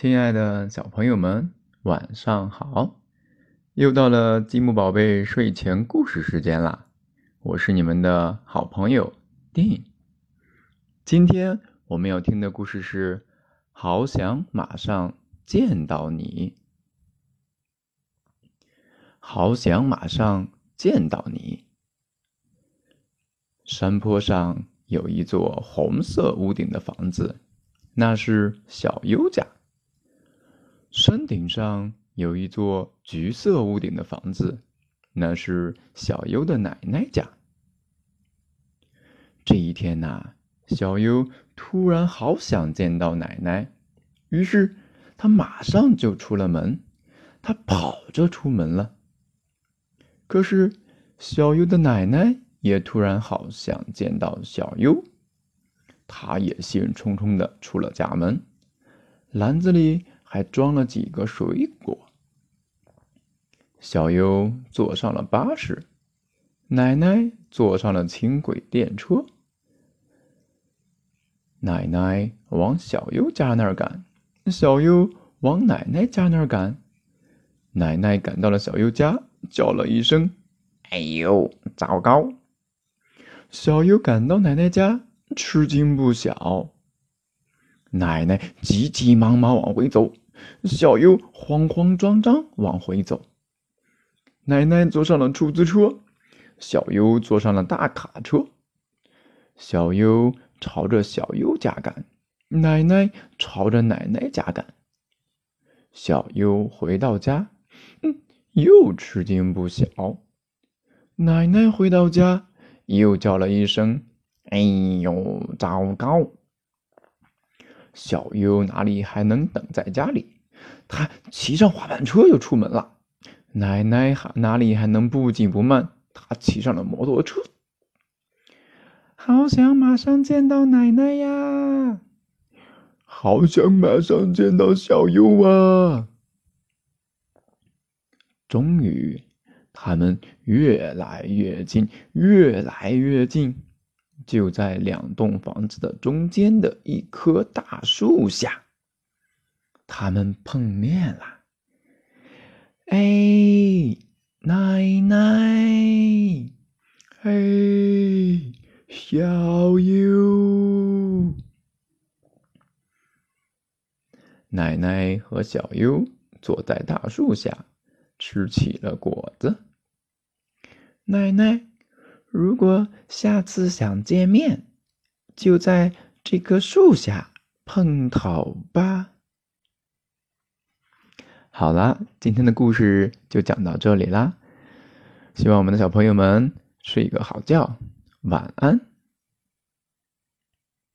亲爱的小朋友们，晚上好！又到了积木宝贝睡前故事时间啦，我是你们的好朋友丁。今天我们要听的故事是《好想马上见到你》。好想马上见到你。山坡上有一座红色屋顶的房子，那是小优家。山顶上有一座橘色屋顶的房子，那是小优的奶奶家。这一天呐，小优突然好想见到奶奶，于是他马上就出了门，他跑着出门了。可是，小优的奶奶也突然好想见到小优，她也兴冲冲的出了家门，篮子里还装了几个水果。小优坐上了巴士，奶奶坐上了轻轨电车。奶奶往小优家那儿赶，小优往奶奶家那儿赶。奶奶赶到了小优家。叫了一声：“哎呦，糟糕！”小优赶到奶奶家，吃惊不小。奶奶急急忙忙往回走，小优慌慌张张往回走。奶奶坐上了出租车，小优坐上了大卡车。小优朝着小优家赶，奶奶朝着奶奶家赶。小优回到家，嗯。又吃惊不小，奶奶回到家，又叫了一声：“哎呦，糟糕！”小优哪里还能等在家里？他骑上滑板车就出门了。奶奶还哪里还能不紧不慢？他骑上了摩托车。好想马上见到奶奶呀！好想马上见到小优啊！终于，他们越来越近，越来越近，就在两栋房子的中间的一棵大树下，他们碰面了。哎，奶奶！哎，小优！奶奶和小优坐在大树下。吃起了果子。奶奶，如果下次想见面，就在这棵树下碰头吧。好啦，今天的故事就讲到这里啦。希望我们的小朋友们睡一个好觉，晚安。